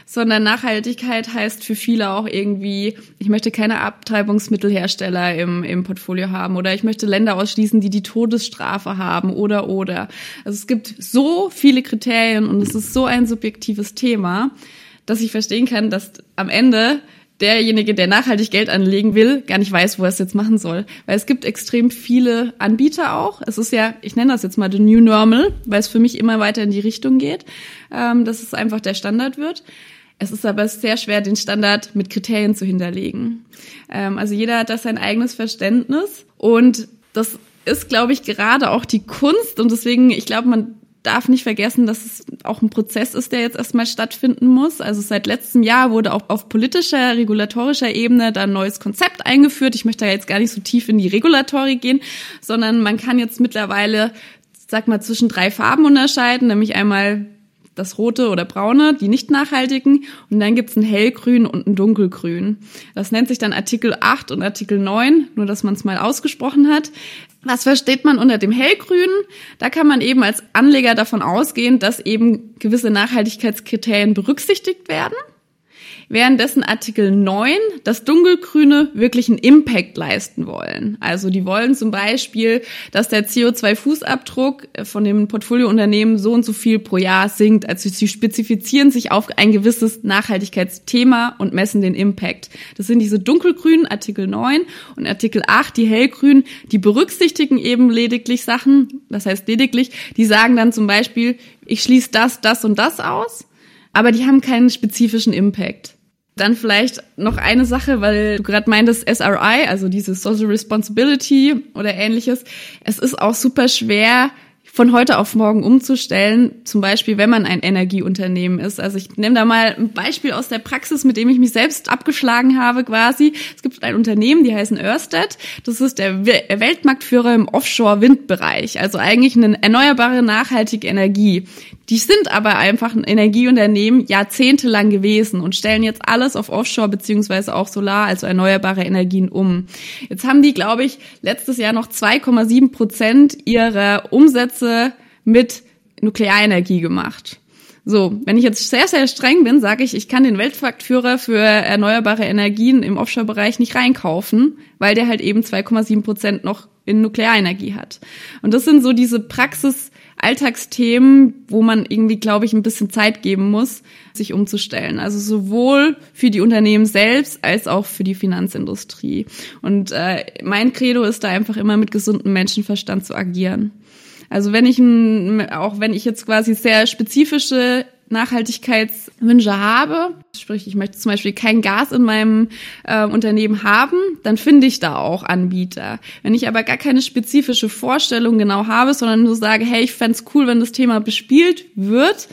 Speaker 4: sondern Nachhaltigkeit heißt für viele auch irgendwie, ich möchte keine Abtreibungsmittelhersteller im, im Portfolio haben oder ich möchte Länder ausschließen, die die Todesstrafe haben oder oder. Also es gibt so viele Kriterien und es ist so ein subjektives Thema dass ich verstehen kann, dass am Ende derjenige, der nachhaltig Geld anlegen will, gar nicht weiß, wo er es jetzt machen soll. Weil es gibt extrem viele Anbieter auch. Es ist ja, ich nenne das jetzt mal the new normal, weil es für mich immer weiter in die Richtung geht, ähm, dass es einfach der Standard wird. Es ist aber sehr schwer, den Standard mit Kriterien zu hinterlegen. Ähm, also jeder hat da sein eigenes Verständnis und das ist, glaube ich, gerade auch die Kunst und deswegen, ich glaube, man darf nicht vergessen, dass es auch ein Prozess ist, der jetzt erstmal stattfinden muss. Also seit letztem Jahr wurde auch auf politischer, regulatorischer Ebene da ein neues Konzept eingeführt. Ich möchte da jetzt gar nicht so tief in die Regulatorik gehen, sondern man kann jetzt mittlerweile, sag mal, zwischen drei Farben unterscheiden, nämlich einmal das rote oder braune, die nicht nachhaltigen. Und dann gibt's ein hellgrün und ein dunkelgrün. Das nennt sich dann Artikel 8 und Artikel 9, nur dass man es mal ausgesprochen hat. Was versteht man unter dem hellgrünen? Da kann man eben als Anleger davon ausgehen, dass eben gewisse Nachhaltigkeitskriterien berücksichtigt werden währenddessen Artikel 9 das Dunkelgrüne wirklich einen Impact leisten wollen. Also die wollen zum Beispiel, dass der CO2-Fußabdruck von dem Portfoliounternehmen so und so viel pro Jahr sinkt. Also sie spezifizieren sich auf ein gewisses Nachhaltigkeitsthema und messen den Impact. Das sind diese dunkelgrünen Artikel 9 und Artikel 8, die hellgrünen, die berücksichtigen eben lediglich Sachen, das heißt lediglich, die sagen dann zum Beispiel, ich schließe das, das und das aus, aber die haben keinen spezifischen Impact. Dann vielleicht noch eine Sache, weil du gerade meintest SRI, also diese Social Responsibility oder ähnliches. Es ist auch super schwer, von heute auf morgen umzustellen, zum Beispiel wenn man ein Energieunternehmen ist. Also ich nehme da mal ein Beispiel aus der Praxis, mit dem ich mich selbst abgeschlagen habe quasi. Es gibt ein Unternehmen, die heißen Ørsted. Das ist der Weltmarktführer im Offshore-Windbereich, also eigentlich eine erneuerbare, nachhaltige Energie. Die sind aber einfach ein Energieunternehmen jahrzehntelang gewesen und stellen jetzt alles auf Offshore beziehungsweise auch Solar, also erneuerbare Energien um. Jetzt haben die, glaube ich, letztes Jahr noch 2,7 Prozent ihrer Umsätze mit Nuklearenergie gemacht. So, wenn ich jetzt sehr, sehr streng bin, sage ich, ich kann den Weltmarktführer für erneuerbare Energien im Offshore-Bereich nicht reinkaufen, weil der halt eben 2,7 Prozent noch in Nuklearenergie hat. Und das sind so diese Praxis, Alltagsthemen, wo man irgendwie, glaube ich, ein bisschen Zeit geben muss, sich umzustellen. Also sowohl für die Unternehmen selbst als auch für die Finanzindustrie. Und äh, mein Credo ist da einfach immer mit gesundem Menschenverstand zu agieren. Also wenn ich, auch wenn ich jetzt quasi sehr spezifische Nachhaltigkeitswünsche habe, sprich ich möchte zum Beispiel kein Gas in meinem äh, Unternehmen haben, dann finde ich da auch Anbieter. Wenn ich aber gar keine spezifische Vorstellung genau habe, sondern nur sage, hey, ich fände cool, wenn das Thema bespielt wird,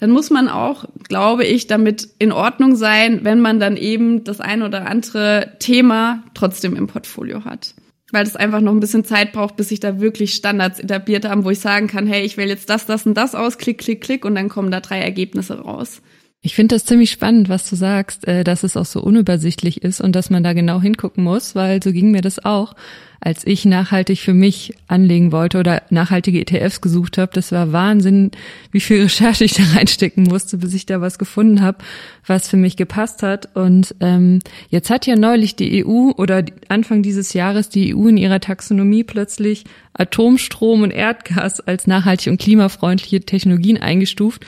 Speaker 4: dann muss man auch, glaube ich, damit in Ordnung sein, wenn man dann eben das ein oder andere Thema trotzdem im Portfolio hat weil das einfach noch ein bisschen Zeit braucht, bis sich da wirklich Standards etabliert haben, wo ich sagen kann, hey, ich wähle jetzt das, das und das aus, klick, klick, klick und dann kommen da drei Ergebnisse raus.
Speaker 3: Ich finde das ziemlich spannend, was du sagst, äh, dass es auch so unübersichtlich ist und dass man da genau hingucken muss, weil so ging mir das auch, als ich nachhaltig für mich anlegen wollte oder nachhaltige ETFs gesucht habe. Das war Wahnsinn, wie viel Recherche ich da reinstecken musste, bis ich da was gefunden habe, was für mich gepasst hat. Und ähm, jetzt hat ja neulich die EU oder Anfang dieses Jahres die EU in ihrer Taxonomie plötzlich Atomstrom und Erdgas als nachhaltig und klimafreundliche Technologien eingestuft.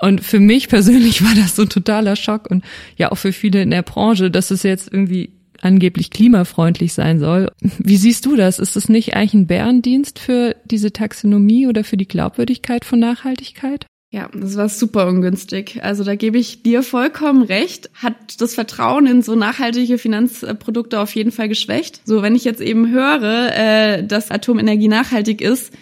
Speaker 3: Und für mich persönlich [LAUGHS] war das so ein totaler Schock und ja auch für viele in der Branche, dass es jetzt irgendwie angeblich klimafreundlich sein soll. Wie siehst du das? Ist es nicht eigentlich ein Bärendienst für diese Taxonomie oder für die Glaubwürdigkeit von Nachhaltigkeit?
Speaker 4: Ja, das war super ungünstig. Also da gebe ich dir vollkommen recht. Hat das Vertrauen in so nachhaltige Finanzprodukte auf jeden Fall geschwächt. So, wenn ich jetzt eben höre, äh, dass Atomenergie nachhaltig ist,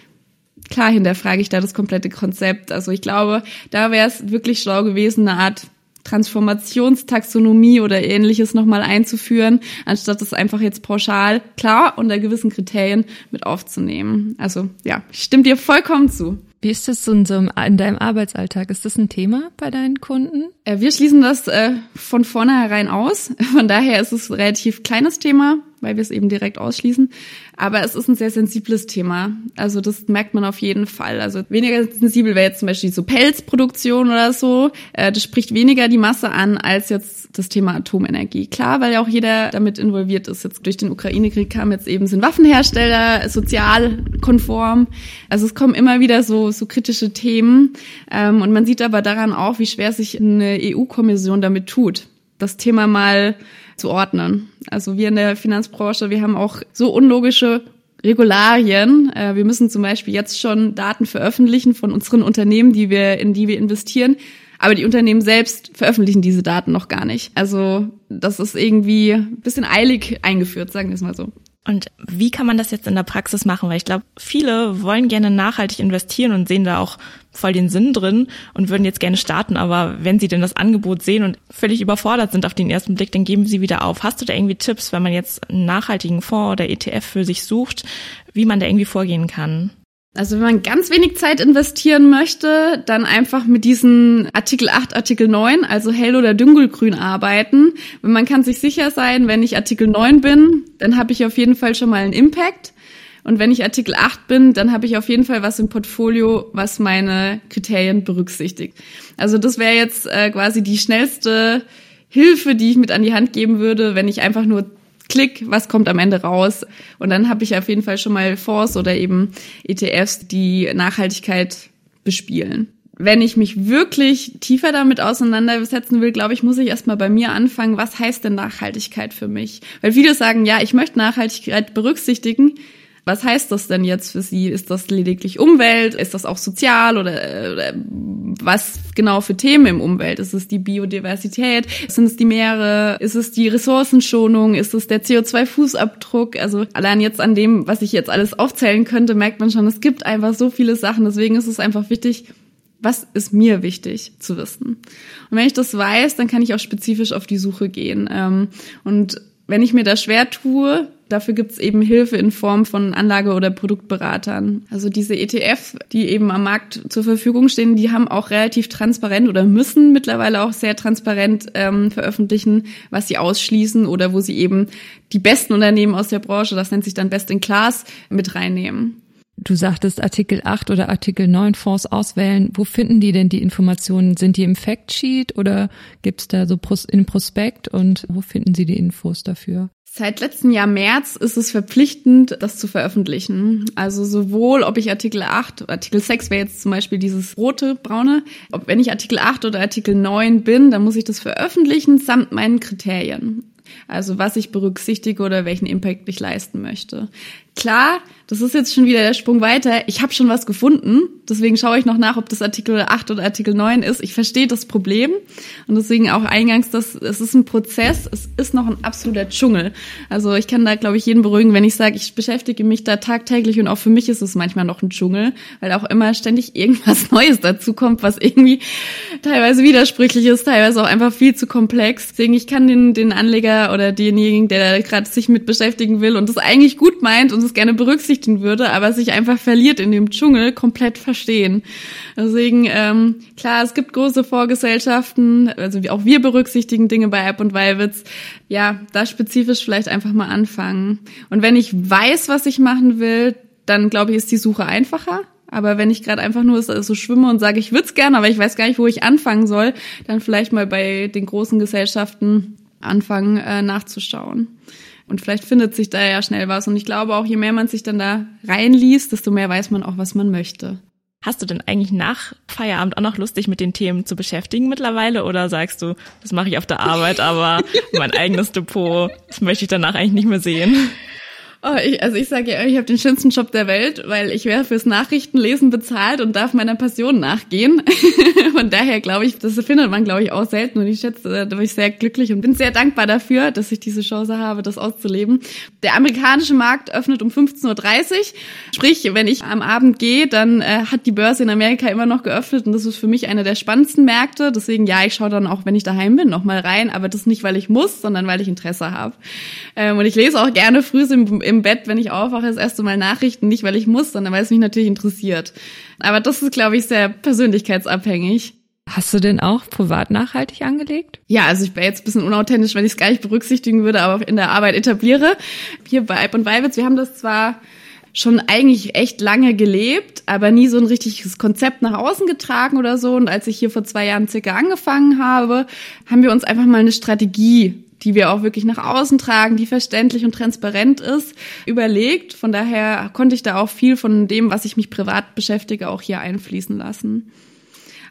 Speaker 4: klar hinterfrage ich da das komplette Konzept. Also ich glaube, da wäre es wirklich schlau gewesen, eine Art Transformationstaxonomie oder ähnliches nochmal einzuführen, anstatt es einfach jetzt pauschal, klar, unter gewissen Kriterien mit aufzunehmen. Also ja, ich stimme dir vollkommen zu.
Speaker 3: Wie ist das in, so einem, in deinem Arbeitsalltag? Ist das ein Thema bei deinen Kunden?
Speaker 4: Äh, wir schließen das äh, von vornherein aus. [LAUGHS] Von daher ist es ein relativ kleines Thema weil wir es eben direkt ausschließen. Aber es ist ein sehr sensibles Thema. Also das merkt man auf jeden Fall. Also weniger sensibel wäre jetzt zum Beispiel so Pelzproduktion oder so. Äh, das spricht weniger die Masse an als jetzt das Thema Atomenergie. Klar, weil ja auch jeder damit involviert ist. Jetzt durch den Ukraine-Krieg kam jetzt eben sind Waffenhersteller sozial konform. Also es kommen immer wieder so so kritische Themen. Ähm, und man sieht aber daran auch, wie schwer sich eine EU-Kommission damit tut, das Thema mal zu ordnen. Also wir in der Finanzbranche, wir haben auch so unlogische Regularien. Äh, wir müssen zum Beispiel jetzt schon Daten veröffentlichen von unseren Unternehmen, die wir, in die wir investieren. Aber die Unternehmen selbst veröffentlichen diese Daten noch gar nicht. Also das ist irgendwie ein bisschen eilig eingeführt, sagen wir es mal so.
Speaker 2: Und wie kann man das jetzt in der Praxis machen? Weil ich glaube, viele wollen gerne nachhaltig investieren und sehen da auch voll den Sinn drin und würden jetzt gerne starten. Aber wenn sie denn das Angebot sehen und völlig überfordert sind auf den ersten Blick, dann geben sie wieder auf. Hast du da irgendwie Tipps, wenn man jetzt einen nachhaltigen Fonds oder ETF für sich sucht, wie man da irgendwie vorgehen kann?
Speaker 4: Also wenn man ganz wenig Zeit investieren möchte, dann einfach mit diesen Artikel 8, Artikel 9, also hell oder dunkelgrün arbeiten. Wenn man kann sich sicher sein, wenn ich Artikel 9 bin, dann habe ich auf jeden Fall schon mal einen Impact. Und wenn ich Artikel 8 bin, dann habe ich auf jeden Fall was im Portfolio, was meine Kriterien berücksichtigt. Also das wäre jetzt äh, quasi die schnellste Hilfe, die ich mit an die Hand geben würde, wenn ich einfach nur klick, was kommt am Ende raus? Und dann habe ich auf jeden Fall schon mal Fonds oder eben ETFs, die Nachhaltigkeit bespielen. Wenn ich mich wirklich tiefer damit auseinandersetzen will, glaube ich, muss ich erstmal bei mir anfangen, was heißt denn Nachhaltigkeit für mich? Weil viele sagen, ja, ich möchte Nachhaltigkeit berücksichtigen, was heißt das denn jetzt für Sie? Ist das lediglich Umwelt? Ist das auch sozial oder, oder was genau für Themen im Umwelt? Ist es die Biodiversität? Sind es die Meere? Ist es die Ressourcenschonung? Ist es der CO2-Fußabdruck? Also allein jetzt an dem, was ich jetzt alles aufzählen könnte, merkt man schon, es gibt einfach so viele Sachen. Deswegen ist es einfach wichtig, was ist mir wichtig zu wissen? Und wenn ich das weiß, dann kann ich auch spezifisch auf die Suche gehen. Ähm, und wenn ich mir da schwer tue, dafür gibt's eben Hilfe in Form von Anlage- oder Produktberatern. Also diese ETF, die eben am Markt zur Verfügung stehen, die haben auch relativ transparent oder müssen mittlerweile auch sehr transparent ähm, veröffentlichen, was sie ausschließen oder wo sie eben die besten Unternehmen aus der Branche, das nennt sich dann Best in Class, mit reinnehmen.
Speaker 3: Du sagtest Artikel 8 oder Artikel 9 Fonds auswählen. Wo finden die denn die Informationen? Sind die im Factsheet oder gibt's da so in Prospekt und wo finden sie die Infos dafür?
Speaker 4: Seit letztem Jahr März ist es verpflichtend, das zu veröffentlichen. Also sowohl, ob ich Artikel 8, Artikel 6 wäre jetzt zum Beispiel dieses rote, braune, ob wenn ich Artikel 8 oder Artikel 9 bin, dann muss ich das veröffentlichen samt meinen Kriterien. Also was ich berücksichtige oder welchen Impact ich leisten möchte. Klar, das ist jetzt schon wieder der Sprung weiter. Ich habe schon was gefunden, deswegen schaue ich noch nach, ob das Artikel 8 oder Artikel 9 ist. Ich verstehe das Problem und deswegen auch eingangs, dass es ist ein Prozess, es ist noch ein absoluter Dschungel. Also ich kann da, glaube ich, jeden beruhigen, wenn ich sage, ich beschäftige mich da tagtäglich und auch für mich ist es manchmal noch ein Dschungel, weil auch immer ständig irgendwas [LAUGHS] Neues dazu kommt, was irgendwie teilweise widersprüchlich ist, teilweise auch einfach viel zu komplex. Deswegen, ich kann den, den Anleger oder denjenigen, der da gerade sich mit beschäftigen will und das eigentlich gut meint und das gerne berücksichtigen würde, aber sich einfach verliert in dem Dschungel, komplett verstehen. Deswegen, ähm, klar, es gibt große Vorgesellschaften, also auch wir berücksichtigen Dinge bei App und Weilwitz. Ja, da spezifisch vielleicht einfach mal anfangen. Und wenn ich weiß, was ich machen will, dann glaube ich, ist die Suche einfacher. Aber wenn ich gerade einfach nur so schwimme und sage, ich würde es gerne, aber ich weiß gar nicht, wo ich anfangen soll, dann vielleicht mal bei den großen Gesellschaften anfangen äh, nachzuschauen. Und vielleicht findet sich da ja schnell was. Und ich glaube auch, je mehr man sich dann da reinliest, desto mehr weiß man auch, was man möchte.
Speaker 2: Hast du denn eigentlich nach Feierabend auch noch lustig mit den Themen zu beschäftigen mittlerweile? Oder sagst du, das mache ich auf der Arbeit, [LAUGHS] aber mein eigenes Depot, das möchte ich danach eigentlich nicht mehr sehen?
Speaker 4: Oh, ich, also ich sage ja, ich habe den schönsten Job der Welt, weil ich werde fürs Nachrichtenlesen bezahlt und darf meiner Passion nachgehen. [LAUGHS] Von daher glaube ich, das findet man, glaube ich, auch selten. Und ich schätze, da bin ich sehr glücklich und bin sehr dankbar dafür, dass ich diese Chance habe, das auszuleben. Der amerikanische Markt öffnet um 15.30 Uhr. Sprich, wenn ich am Abend gehe, dann äh, hat die Börse in Amerika immer noch geöffnet und das ist für mich einer der spannendsten Märkte. Deswegen, ja, ich schaue dann auch, wenn ich daheim bin, noch mal rein. Aber das nicht, weil ich muss, sondern weil ich Interesse habe. Ähm, und ich lese auch gerne früh im im Bett, wenn ich aufwache, das erste Mal Nachrichten, nicht weil ich muss, sondern weil es mich natürlich interessiert. Aber das ist, glaube ich, sehr persönlichkeitsabhängig.
Speaker 3: Hast du denn auch privat nachhaltig angelegt?
Speaker 4: Ja, also ich wäre jetzt ein bisschen unauthentisch, wenn ich es gar nicht berücksichtigen würde, aber in der Arbeit etabliere. Hier bei Alp und Weibitz, wir haben das zwar schon eigentlich echt lange gelebt, aber nie so ein richtiges Konzept nach außen getragen oder so. Und als ich hier vor zwei Jahren circa angefangen habe, haben wir uns einfach mal eine Strategie die wir auch wirklich nach außen tragen, die verständlich und transparent ist, überlegt. Von daher konnte ich da auch viel von dem, was ich mich privat beschäftige, auch hier einfließen lassen.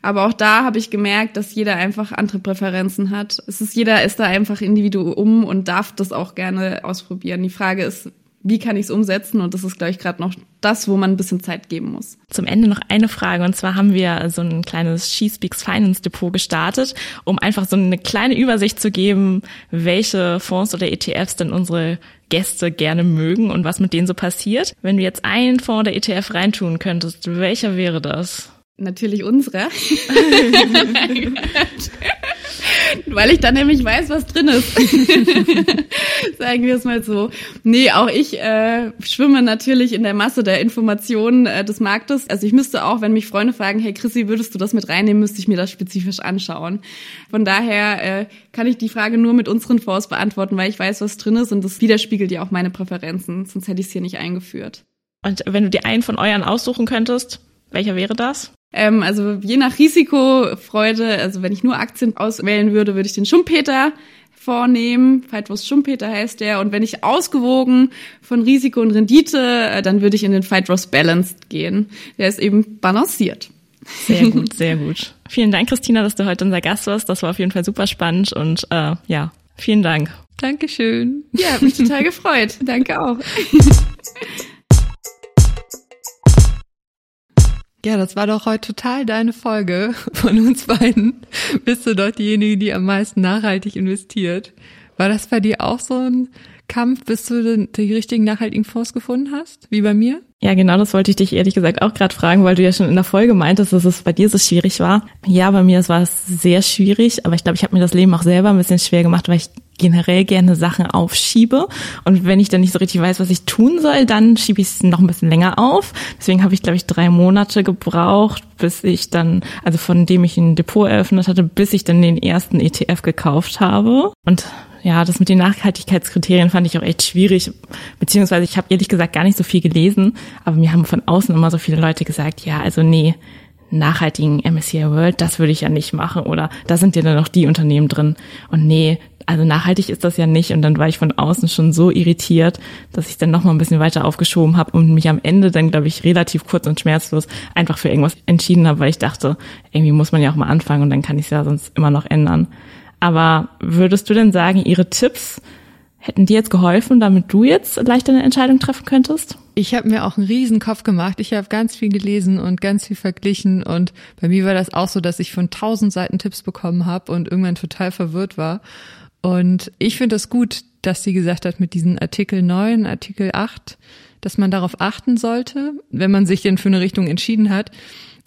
Speaker 4: Aber auch da habe ich gemerkt, dass jeder einfach andere Präferenzen hat. Es ist jeder ist da einfach individuum und darf das auch gerne ausprobieren. Die Frage ist, wie kann ich es umsetzen? Und das ist, glaube ich, gerade noch das, wo man ein bisschen Zeit geben muss.
Speaker 2: Zum Ende noch eine Frage. Und zwar haben wir so ein kleines She Speaks Finance Depot gestartet, um einfach so eine kleine Übersicht zu geben, welche Fonds oder ETFs denn unsere Gäste gerne mögen und was mit denen so passiert. Wenn du jetzt einen Fonds oder ETF reintun könntest, welcher wäre das?
Speaker 4: Natürlich unsere. [LAUGHS] [LAUGHS] [LAUGHS] [LAUGHS] Weil ich dann nämlich weiß, was drin ist. [LAUGHS] Sagen wir es mal so. Nee, auch ich äh, schwimme natürlich in der Masse der Informationen äh, des Marktes. Also ich müsste auch, wenn mich Freunde fragen, hey Chrissy, würdest du das mit reinnehmen, müsste ich mir das spezifisch anschauen. Von daher äh, kann ich die Frage nur mit unseren Fonds beantworten, weil ich weiß, was drin ist und das widerspiegelt ja auch meine Präferenzen. Sonst hätte ich es hier nicht eingeführt.
Speaker 2: Und wenn du dir einen von euren aussuchen könntest, welcher wäre das?
Speaker 4: Ähm, also je nach Risikofreude, also wenn ich nur Aktien auswählen würde, würde ich den Schumpeter vornehmen. Fight Schumpeter heißt der. Und wenn ich ausgewogen von Risiko und Rendite, äh, dann würde ich in den Fight Balanced gehen. Der ist eben balanciert.
Speaker 2: Sehr [LAUGHS] gut, sehr gut. Vielen Dank, Christina, dass du heute unser Gast warst. Das war auf jeden Fall super spannend und äh, ja, vielen Dank.
Speaker 3: Dankeschön.
Speaker 4: Ja, hat mich total gefreut. Danke auch. [LAUGHS]
Speaker 3: Ja, das war doch heute total deine Folge von uns beiden. Bist du doch diejenige, die am meisten nachhaltig investiert. War das bei dir auch so ein Kampf, bis du die richtigen nachhaltigen Fonds gefunden hast, wie bei mir?
Speaker 2: Ja, genau, das wollte ich dich ehrlich gesagt auch gerade fragen, weil du ja schon in der Folge meintest, dass es bei dir so schwierig war. Ja, bei mir war es sehr schwierig, aber ich glaube, ich habe mir das Leben auch selber ein bisschen schwer gemacht, weil ich generell gerne Sachen aufschiebe. Und wenn ich dann nicht so richtig weiß, was ich tun soll, dann schiebe ich es noch ein bisschen länger auf. Deswegen habe ich, glaube ich, drei Monate gebraucht, bis ich dann, also von dem ich ein Depot eröffnet hatte, bis ich dann den ersten ETF gekauft habe. Und ja, das mit den Nachhaltigkeitskriterien fand ich auch echt schwierig, beziehungsweise ich habe ehrlich gesagt gar nicht so viel gelesen, aber mir haben von außen immer so viele Leute gesagt, ja, also nee, nachhaltigen MSCI World, das würde ich ja nicht machen oder da sind ja dann noch die Unternehmen drin und nee, also nachhaltig ist das ja nicht. Und dann war ich von außen schon so irritiert, dass ich dann noch mal ein bisschen weiter aufgeschoben habe und mich am Ende dann, glaube ich, relativ kurz und schmerzlos einfach für irgendwas entschieden habe, weil ich dachte, irgendwie muss man ja auch mal anfangen und dann kann ich es ja sonst immer noch ändern. Aber würdest du denn sagen, ihre Tipps hätten dir jetzt geholfen, damit du jetzt leichter eine Entscheidung treffen könntest?
Speaker 3: Ich habe mir auch einen riesen Kopf gemacht. Ich habe ganz viel gelesen und ganz viel verglichen und bei mir war das auch so, dass ich von tausend Seiten Tipps bekommen habe und irgendwann total verwirrt war. Und ich finde es das gut, dass sie gesagt hat, mit diesen Artikel 9, Artikel 8, dass man darauf achten sollte, wenn man sich denn für eine Richtung entschieden hat.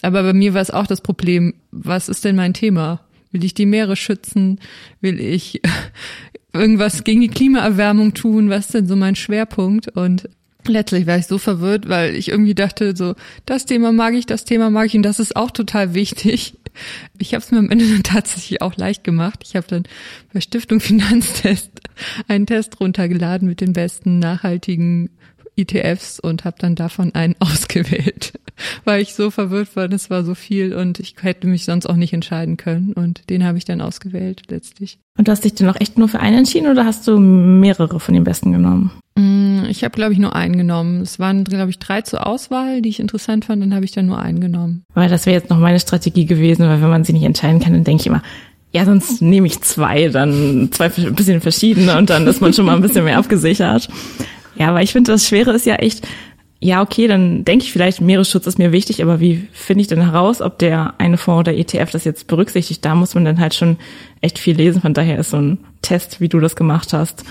Speaker 3: Aber bei mir war es auch das Problem, was ist denn mein Thema? Will ich die Meere schützen? Will ich [LAUGHS] irgendwas gegen die Klimaerwärmung tun? Was ist denn so mein Schwerpunkt? Und Letztlich war ich so verwirrt, weil ich irgendwie dachte, so, das Thema mag ich, das Thema mag ich und das ist auch total wichtig. Ich habe es mir am Ende dann tatsächlich auch leicht gemacht. Ich habe dann bei Stiftung Finanztest einen Test runtergeladen mit den besten nachhaltigen ETFs und habe dann davon einen [LAUGHS] ausgewählt, weil ich so verwirrt war, das war so viel und ich hätte mich sonst auch nicht entscheiden können und den habe ich dann ausgewählt letztlich.
Speaker 2: Und du hast dich denn auch echt nur für einen entschieden oder hast du mehrere von den besten genommen?
Speaker 3: Mm, ich habe, glaube ich, nur einen genommen. Es waren, glaube ich, drei zur Auswahl, die ich interessant fand, dann habe ich dann nur einen genommen.
Speaker 2: Weil das wäre jetzt noch meine Strategie gewesen, weil wenn man sie nicht entscheiden kann, dann denke ich immer, ja, sonst nehme ich zwei, dann zwei ein bisschen verschiedene und dann ist man schon mal ein bisschen mehr abgesichert. Ja, aber ich finde, das Schwere ist ja echt, ja, okay, dann denke ich vielleicht, Meeresschutz ist mir wichtig, aber wie finde ich denn heraus, ob der eine Fonds oder ETF das jetzt berücksichtigt? Da muss man dann halt schon echt viel lesen. Von daher ist so ein Test, wie du das gemacht hast,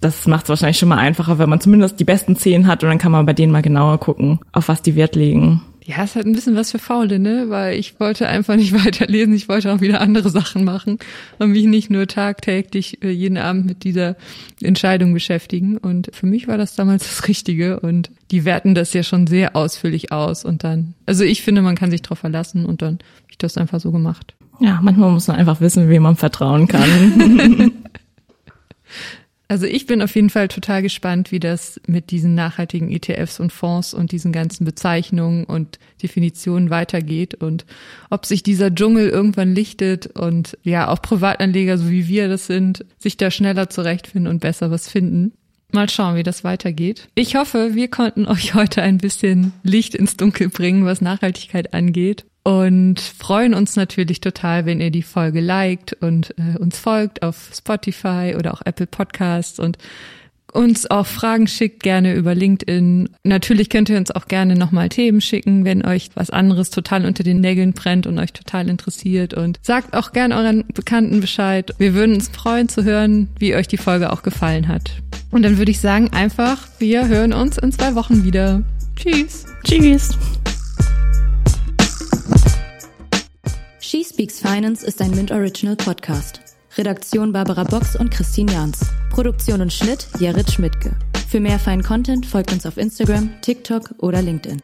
Speaker 2: das macht es wahrscheinlich schon mal einfacher, wenn man zumindest die besten zehn hat und dann kann man bei denen mal genauer gucken, auf was die Wert legen.
Speaker 3: Ja, es hat ein bisschen was für Faule, ne? Weil ich wollte einfach nicht [LAUGHS] weiterlesen, ich wollte auch wieder andere Sachen machen und mich nicht nur tagtäglich äh, jeden Abend mit dieser Entscheidung beschäftigen. Und für mich war das damals das Richtige und die werten das ja schon sehr ausführlich aus und dann, also ich finde, man kann sich drauf verlassen und dann habe ich das einfach so gemacht.
Speaker 2: Ja, manchmal muss man einfach wissen, wem man vertrauen kann. [LAUGHS] [LAUGHS]
Speaker 3: Also ich bin auf jeden Fall total gespannt, wie das mit diesen nachhaltigen ETFs und Fonds und diesen ganzen Bezeichnungen und Definitionen weitergeht und ob sich dieser Dschungel irgendwann lichtet und ja, auch Privatanleger, so wie wir das sind, sich da schneller zurechtfinden und besser was finden. Mal schauen, wie das weitergeht. Ich hoffe, wir konnten euch heute ein bisschen Licht ins Dunkel bringen, was Nachhaltigkeit angeht und freuen uns natürlich total, wenn ihr die Folge liked und äh, uns folgt auf Spotify oder auch Apple Podcasts und uns auch Fragen schickt, gerne über LinkedIn. Natürlich könnt ihr uns auch gerne nochmal Themen schicken, wenn euch was anderes total unter den Nägeln brennt und euch total interessiert. Und sagt auch gerne euren Bekannten Bescheid. Wir würden uns freuen zu hören, wie euch die Folge auch gefallen hat. Und dann würde ich sagen einfach, wir hören uns in zwei Wochen wieder. Tschüss.
Speaker 2: Tschüss.
Speaker 5: She Speaks Finance ist ein Mint Original Podcast. Redaktion Barbara Box und Christine Jans. Produktion und Schnitt Jared Schmidtke. Für mehr feinen Content folgt uns auf Instagram, TikTok oder LinkedIn.